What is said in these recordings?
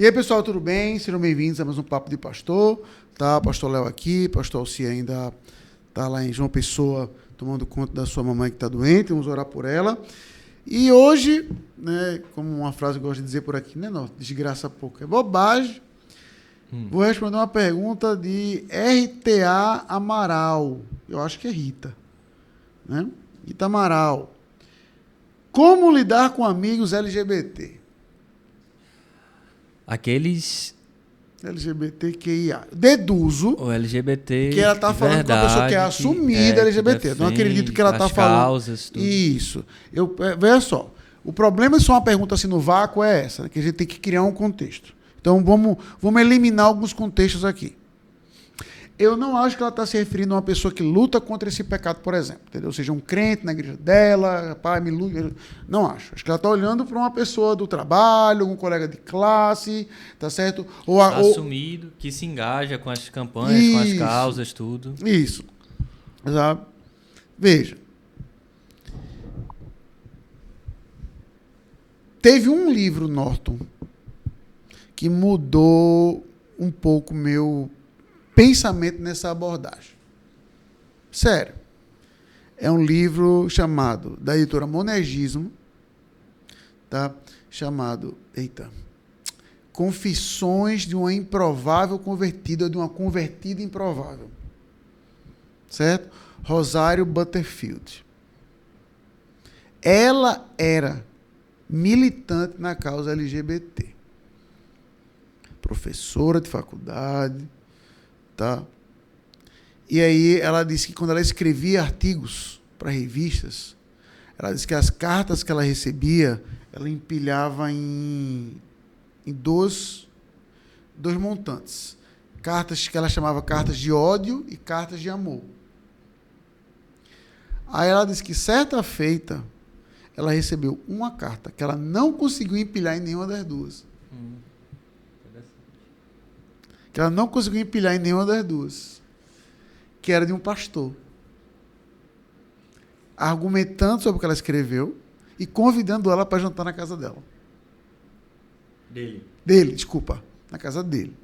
E aí, pessoal, tudo bem? Sejam bem-vindos a mais um Papo de Pastor. Tá, pastor Léo aqui, pastor Alci ainda tá lá em João Pessoa tomando conta da sua mamãe que está doente, vamos orar por ela. E hoje, né, como uma frase que eu gosto de dizer por aqui, né, não, desgraça pouco, é bobagem. Hum. Vou responder uma pergunta de RTA Amaral. Eu acho que é Rita. Né? Rita Amaral. Como lidar com amigos LGBT? Aqueles LGBTQIA. Deduzo. O LGBT. Que ela está falando verdade, com a pessoa que é assumida que, é, LGBT. Não acredito que ela está falando. Causas, tudo. Isso. Eu, é, veja só. O problema é só uma pergunta assim no vácuo é essa, que a gente tem que criar um contexto. Então vamos, vamos eliminar alguns contextos aqui eu não acho que ela está se referindo a uma pessoa que luta contra esse pecado, por exemplo. Entendeu? Ou seja, um crente na igreja dela, pai, me luta. Não acho. Acho que ela está olhando para uma pessoa do trabalho, um colega de classe, tá certo? Ou, a, Assumido, ou... que se engaja com as campanhas, Isso. com as causas, tudo. Isso. Sabe? Veja. Teve um livro, Norton, que mudou um pouco meu pensamento nessa abordagem. Sério. É um livro chamado, da editora Monergismo, tá? chamado, eita, Confissões de uma improvável convertida, de uma convertida improvável. Certo? Rosário Butterfield. Ela era militante na causa LGBT. Professora de faculdade, Tá? E aí ela disse que quando ela escrevia artigos para revistas, ela disse que as cartas que ela recebia, ela empilhava em, em dois, dois montantes. Cartas que ela chamava cartas de ódio e cartas de amor. Aí ela disse que certa feita ela recebeu uma carta que ela não conseguiu empilhar em nenhuma das duas. Hum que ela não conseguiu empilhar em nenhuma das duas, que era de um pastor, argumentando sobre o que ela escreveu e convidando ela para jantar na casa dela. Dele. Dele, desculpa, na casa dele.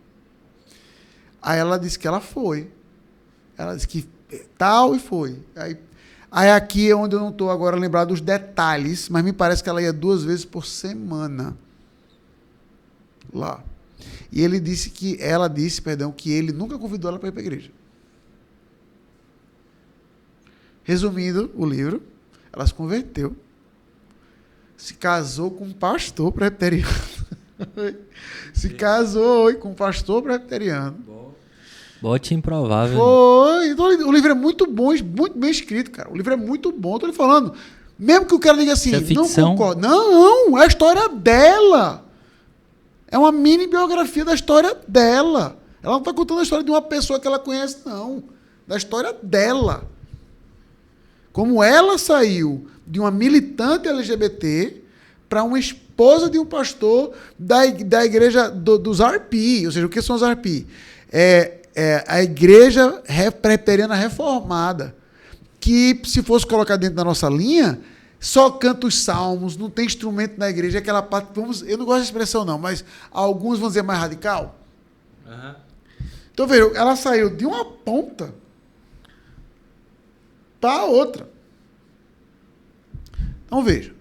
Aí ela disse que ela foi. Ela disse que tal e foi. Aí, aí aqui é onde eu não estou agora lembrado dos detalhes, mas me parece que ela ia duas vezes por semana lá. E ele disse que ela disse, perdão, que ele nunca convidou ela para ir para a igreja. Resumindo o livro, ela se converteu, se casou com um pastor presbiteriano. se casou com um pastor presbiteriano. Bote improvável. Foi. Então, o livro é muito bom, muito bem escrito, cara. O livro é muito bom, estou lhe falando. Mesmo que o cara diga assim, é não concordo. Não, é a história dela. É uma mini biografia da história dela. Ela não está contando a história de uma pessoa que ela conhece, não. Da história dela. Como ela saiu de uma militante LGBT para uma esposa de um pastor da, da igreja do, dos Arpi. Ou seja, o que são os Arpi? É, é a igreja preteriana reformada. Que, se fosse colocar dentro da nossa linha, só canta os salmos, não tem instrumento na igreja, aquela parte, vamos, eu não gosto de expressão não, mas alguns vão dizer mais radical. Uhum. Então, veja, ela saiu de uma ponta para a outra. Então, veja.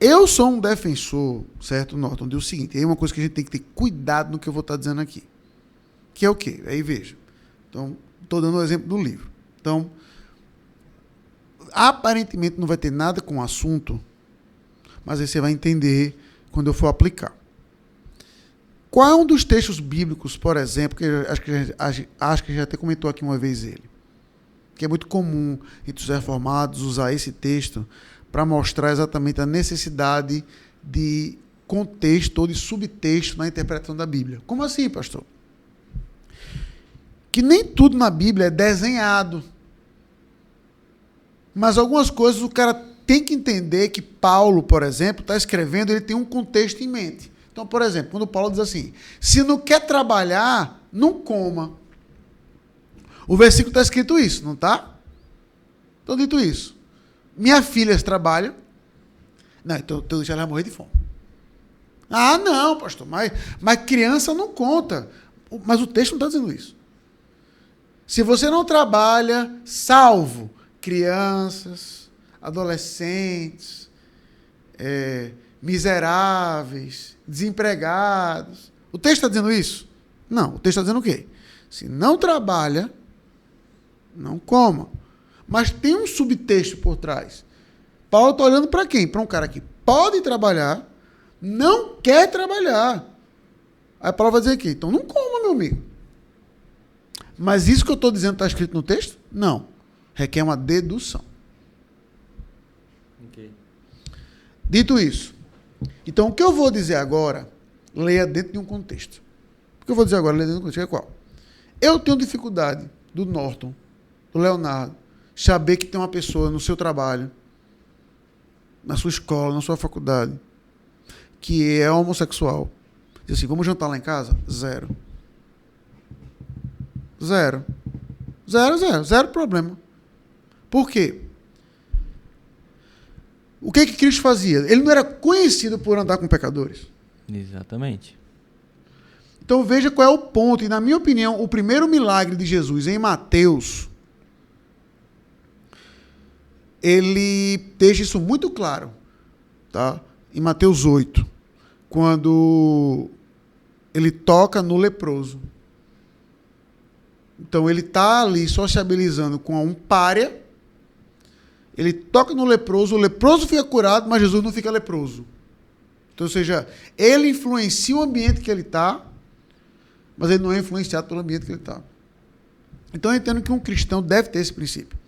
Eu sou um defensor, certo, Norton, de o seguinte, aí é uma coisa que a gente tem que ter cuidado no que eu vou estar dizendo aqui. Que é o quê? Aí veja. Então, estou dando o um exemplo do livro. Então, aparentemente não vai ter nada com o assunto, mas aí você vai entender quando eu for aplicar. Qual é um dos textos bíblicos, por exemplo, que acho que, acho que já até comentou aqui uma vez ele, que é muito comum entre os reformados usar esse texto para mostrar exatamente a necessidade de contexto ou de subtexto na interpretação da Bíblia. Como assim, pastor? Que nem tudo na Bíblia é desenhado. Mas algumas coisas o cara tem que entender que Paulo, por exemplo, está escrevendo, ele tem um contexto em mente. Então, por exemplo, quando Paulo diz assim: se não quer trabalhar, não coma. O versículo está escrito isso, não está? Então, dito isso, minha filha trabalha. Não, então, então ela vai morrer de fome. Ah, não, pastor, mas, mas criança não conta. Mas o texto não está dizendo isso. Se você não trabalha, salvo crianças, adolescentes, é, miseráveis, desempregados. O texto está dizendo isso? Não. O texto está dizendo o quê? Se não trabalha, não coma. Mas tem um subtexto por trás. Paulo está olhando para quem? Para um cara que pode trabalhar, não quer trabalhar. Aí Paulo vai dizer aqui, então não coma, meu amigo. Mas isso que eu estou dizendo está escrito no texto? Não. Requer uma dedução. Okay. Dito isso, então o que eu vou dizer agora, leia dentro de um contexto. O que eu vou dizer agora, leia dentro de um contexto, é qual? Eu tenho dificuldade do Norton, do Leonardo, saber que tem uma pessoa no seu trabalho, na sua escola, na sua faculdade, que é homossexual. Diz assim, vamos jantar lá em casa? Zero. Zero. Zero, zero. Zero problema. Por quê? O que que Cristo fazia? Ele não era conhecido por andar com pecadores. Exatamente. Então veja qual é o ponto. E na minha opinião, o primeiro milagre de Jesus em Mateus, ele deixa isso muito claro. Tá? Em Mateus 8, quando ele toca no leproso. Então ele está ali sociabilizando com um párea. Ele toca no leproso, o leproso fica curado, mas Jesus não fica leproso. Então, ou seja, ele influencia o ambiente que ele está, mas ele não é influenciado pelo ambiente que ele está. Então eu entendo que um cristão deve ter esse princípio.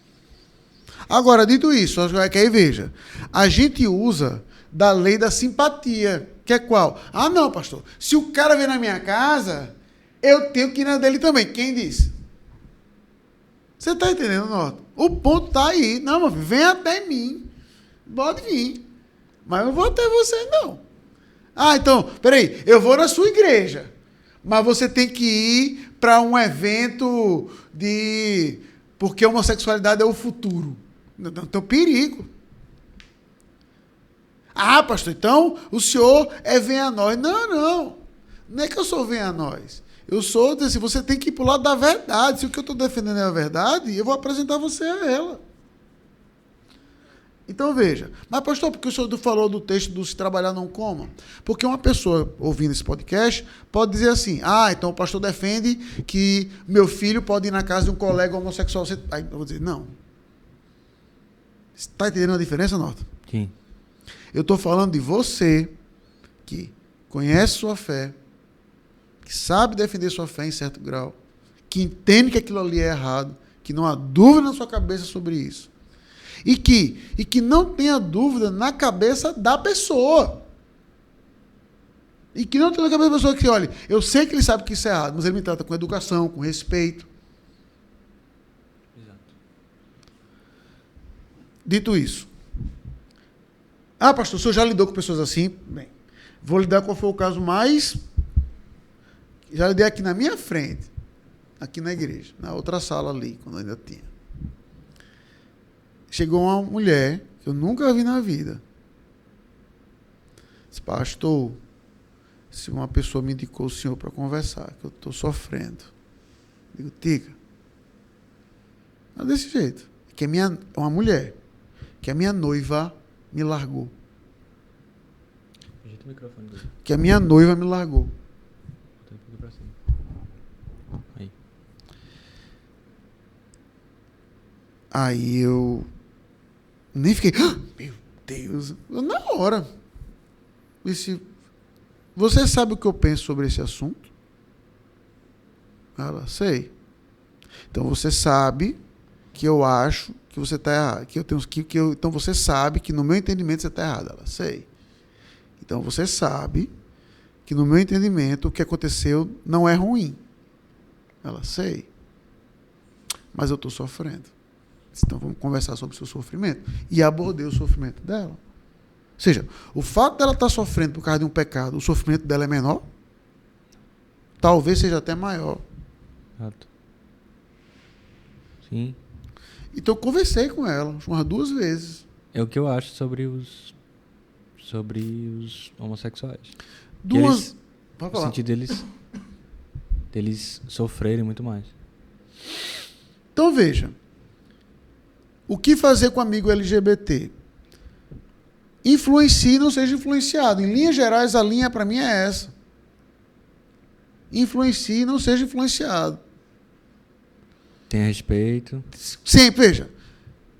Agora, dito isso, que aí veja, a gente usa da lei da simpatia, que é qual? Ah, não, pastor, se o cara vem na minha casa, eu tenho que ir na dele também. Quem disse? Você está entendendo, Norton? O ponto está aí. Não, meu filho, vem até mim. Pode vir. Mas eu não vou até você, não. Ah, então, peraí, eu vou na sua igreja. Mas você tem que ir para um evento de. Porque homossexualidade é o futuro. Então, perigo. Ah, pastor, então o senhor é vem a nós. Não, não. Não é que eu sou vem a nós. Eu sou, assim, você tem que ir para o lado da verdade. Se o que eu estou defendendo é a verdade, eu vou apresentar você a ela. Então veja, mas pastor, porque o senhor falou do texto do se trabalhar não coma? Porque uma pessoa ouvindo esse podcast pode dizer assim: ah, então o pastor defende que meu filho pode ir na casa de um colega homossexual. Você... Aí eu vou dizer: não. Está entendendo a diferença, Norton? Sim. Eu estou falando de você que conhece sua fé, que sabe defender sua fé em certo grau, que entende que aquilo ali é errado, que não há dúvida na sua cabeça sobre isso. E que, e que não tenha dúvida na cabeça da pessoa. E que não tenha na cabeça da pessoa que, olha, eu sei que ele sabe que isso é errado, mas ele me trata com educação, com respeito. Exato. Dito isso. Ah, pastor, o senhor já lidou com pessoas assim? Bem, vou lidar qual foi o caso mais já lidei aqui na minha frente, aqui na igreja, na outra sala ali, quando ainda tinha. Chegou uma mulher que eu nunca vi na vida. Disse, pastor, se uma pessoa me indicou o senhor para conversar, que eu estou sofrendo. Digo, Tica. É desse jeito. Que é minha, uma mulher, que a minha noiva me largou. Que a minha noiva me largou. Aí eu nem fiquei, ah, meu Deus, na hora. Disse, você sabe o que eu penso sobre esse assunto? Ela, sei. Então você sabe que eu acho que você está errado, que eu tenho que, que eu, então você sabe que no meu entendimento você está errado. Ela, sei. Então você sabe que no meu entendimento o que aconteceu não é ruim. Ela, sei. Mas eu estou sofrendo. Então vamos conversar sobre o seu sofrimento. E abordei o sofrimento dela. Ou seja, o fato dela estar sofrendo por causa de um pecado, o sofrimento dela é menor? Talvez seja até maior. Exato. Sim. Então eu conversei com ela umas duas vezes. É o que eu acho sobre os sobre os homossexuais. Duas. Eles, Pode no sentido deles, deles sofrerem muito mais. Então veja. O que fazer com amigo LGBT? Influencie, não seja influenciado. Em linhas gerais, a linha para mim é essa. Influencie, não seja influenciado. Tenha respeito. Sempre, veja.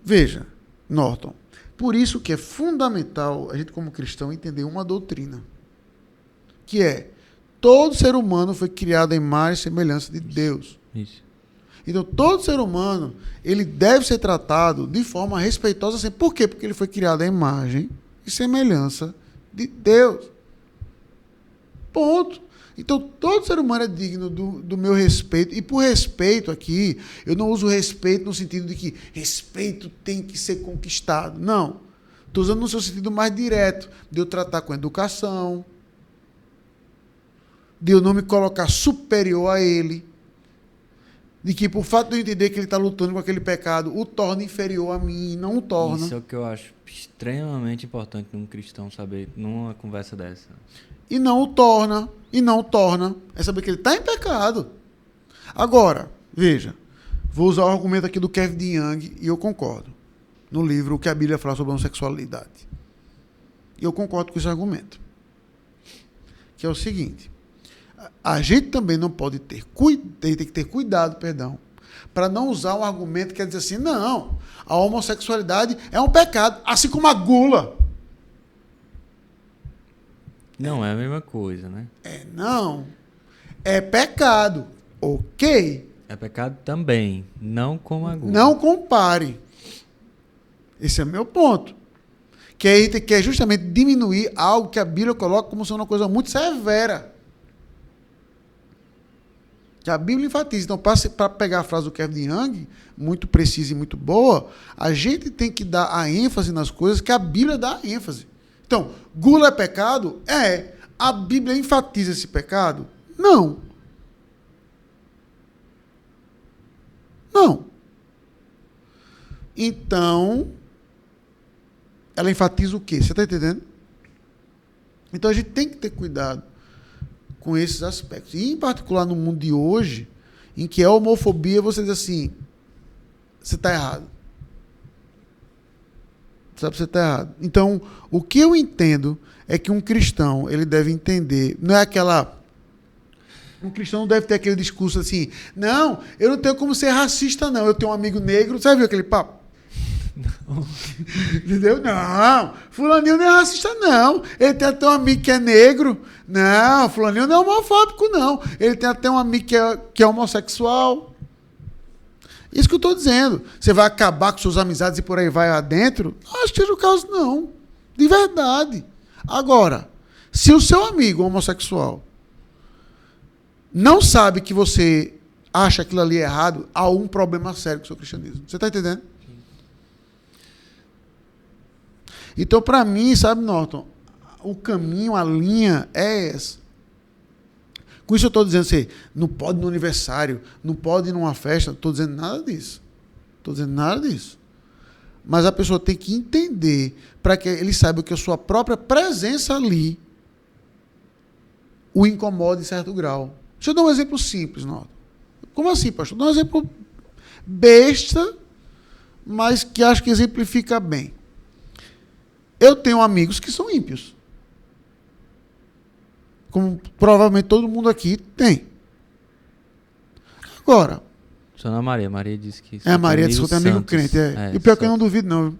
Veja, Norton. Por isso que é fundamental a gente, como cristão, entender uma doutrina. Que é, todo ser humano foi criado em imagem e semelhança de Deus. Isso. Então, todo ser humano, ele deve ser tratado de forma respeitosa. Assim. Por quê? Porque ele foi criado à imagem e semelhança de Deus. Ponto. Então, todo ser humano é digno do, do meu respeito. E por respeito aqui, eu não uso respeito no sentido de que respeito tem que ser conquistado. Não. Estou usando no seu sentido mais direto, de eu tratar com educação, de eu não me colocar superior a ele, de que por fato de eu entender que ele está lutando com aquele pecado, o torna inferior a mim, não o torna. Isso é o que eu acho extremamente importante num cristão saber numa conversa dessa. E não o torna, e não o torna. É saber que ele está em pecado. Agora, veja, vou usar o argumento aqui do Kevin DeYoung e eu concordo. No livro O que a Bíblia fala sobre a homossexualidade. E eu concordo com esse argumento. Que é o seguinte: a- a gente também não pode ter, tem que ter cuidado, perdão, para não usar um argumento que quer dizer assim, não, a homossexualidade é um pecado, assim como a gula. Não é a mesma coisa, né? É, não. É pecado. Ok. É pecado também, não como a gula. Não compare. Esse é meu ponto. Que tem- que é justamente diminuir algo que a Bíblia coloca como sendo uma coisa muito severa. Que a Bíblia enfatiza. Então, para pegar a frase do Kevin Young, muito precisa e muito boa, a gente tem que dar a ênfase nas coisas que a Bíblia dá ênfase. Então, gula é pecado? É. A Bíblia enfatiza esse pecado? Não. Não. Então, ela enfatiza o quê? Você está entendendo? Então a gente tem que ter cuidado com esses aspectos. E, em particular, no mundo de hoje, em que a homofobia, você diz assim: você está errado. Sabe, você está errado. Então, o que eu entendo é que um cristão ele deve entender, não é aquela. Um cristão não deve ter aquele discurso assim, não, eu não tenho como ser racista, não. Eu tenho um amigo negro, você viu aquele papo? Entendeu? Não, fulaninho não é racista, não. Ele tem até um amigo que é negro. Não, fulaninho não é homofóbico, não. Ele tem até um amigo que é, que é homossexual. Isso que eu estou dizendo. Você vai acabar com suas amizades e por aí vai adentro? Não acho que seja o caso, não. De verdade. Agora, se o seu amigo homossexual não sabe que você acha aquilo ali errado, há um problema sério com o seu cristianismo. Você está entendendo? Então, para mim, sabe, Norton, o caminho, a linha é essa. Com isso eu estou dizendo assim, não pode no aniversário, não pode numa festa, não estou dizendo nada disso. Estou dizendo nada disso. Mas a pessoa tem que entender para que ele saiba que a sua própria presença ali o incomoda em certo grau. Deixa eu dar um exemplo simples, Norton. Como assim, pastor? Dá um exemplo besta, mas que acho que exemplifica bem. Eu tenho amigos que são ímpios. Como provavelmente todo mundo aqui tem. Agora, Só na Maria. Maria disse que. é a Maria disse que tenho amigo crente. É. e o pior que eu não duvido, não.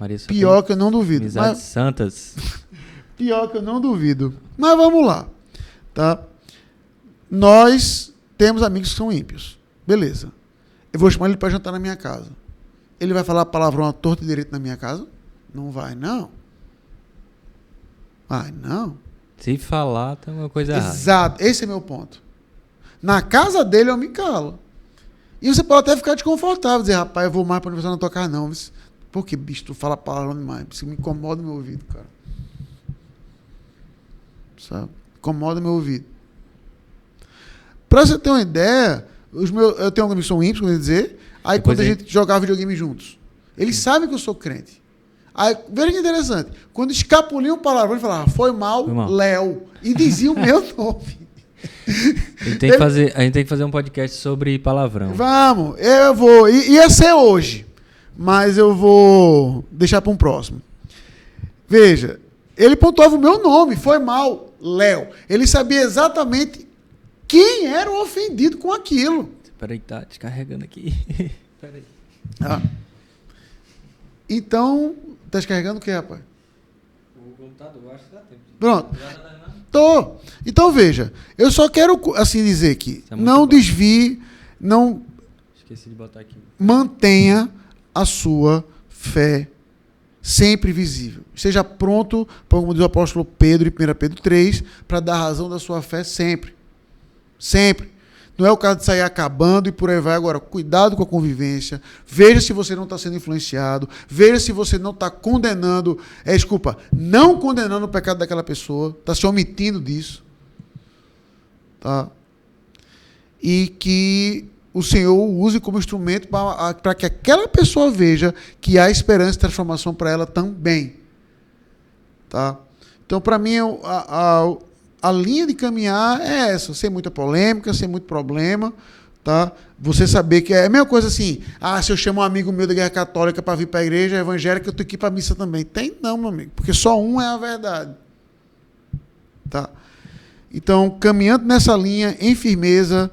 Maria só Pior tem que eu não duvido. Mas, santas. pior que eu não duvido. Mas vamos lá. Tá? Nós temos amigos que são ímpios. Beleza. Eu vou chamar ele para jantar na minha casa. Ele vai falar palavrão à torta e direito na minha casa? Não vai, não. Vai, não. Se falar, tem alguma coisa errada. Exato, esse é meu ponto. Na casa dele eu me calo. E você pode até ficar desconfortável, dizer, rapaz, eu vou mais para o tua casa, não. Por que, bicho, tu fala palavrão demais? Isso me incomoda meu ouvido, cara. Sabe? Incomoda meu ouvido. Para você ter uma ideia, os meus, eu tenho amigos que são ímpios, como eu ia dizer. Aí Depois quando a gente jogava videogame juntos, eles sabem que eu sou crente. Aí, veja que interessante. Quando escapulia um palavrão, ele falava, foi mal, mal. Léo. E dizia o meu nome. A gente, tem que fazer, a gente tem que fazer um podcast sobre palavrão. Vamos, eu vou. Ia ser hoje, mas eu vou deixar para um próximo. Veja, ele pontuava o meu nome, foi mal, Léo. Ele sabia exatamente quem era o ofendido com aquilo. Peraí, tá descarregando aqui. Peraí. Ah. Então, tá descarregando o que, rapaz? O computador, acho que dá tempo. Pronto. Tô. Então veja, eu só quero assim dizer que é não bom. desvie, não Esqueci de botar aqui. mantenha a sua fé sempre visível. Esteja pronto, como diz o apóstolo Pedro em 1 Pedro 3, para dar razão da sua fé sempre. Sempre. Não é o caso de sair acabando e por aí vai. Agora, cuidado com a convivência. Veja se você não está sendo influenciado. Veja se você não está condenando. É, desculpa, não condenando o pecado daquela pessoa. Está se omitindo disso. Tá? E que o Senhor use como instrumento para que aquela pessoa veja que há esperança e transformação para ela também. Tá? Então, para mim, a, a, a linha de caminhar é essa, sem muita polêmica, sem muito problema, tá? Você saber que é a mesma coisa assim, ah, se eu chamo um amigo meu da Guerra Católica para vir para a igreja evangélica, eu tenho que ir para a missa também. Tem não, meu amigo, porque só um é a verdade. Tá? Então, caminhando nessa linha, em firmeza,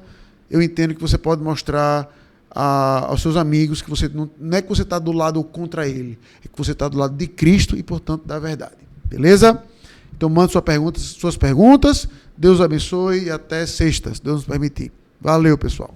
eu entendo que você pode mostrar a- aos seus amigos que você não, não é que você está do lado contra ele, é que você está do lado de Cristo e, portanto, da verdade. Beleza? Então, mande sua pergunta, suas perguntas. Deus abençoe e até sexta, se Deus nos permitir. Valeu, pessoal.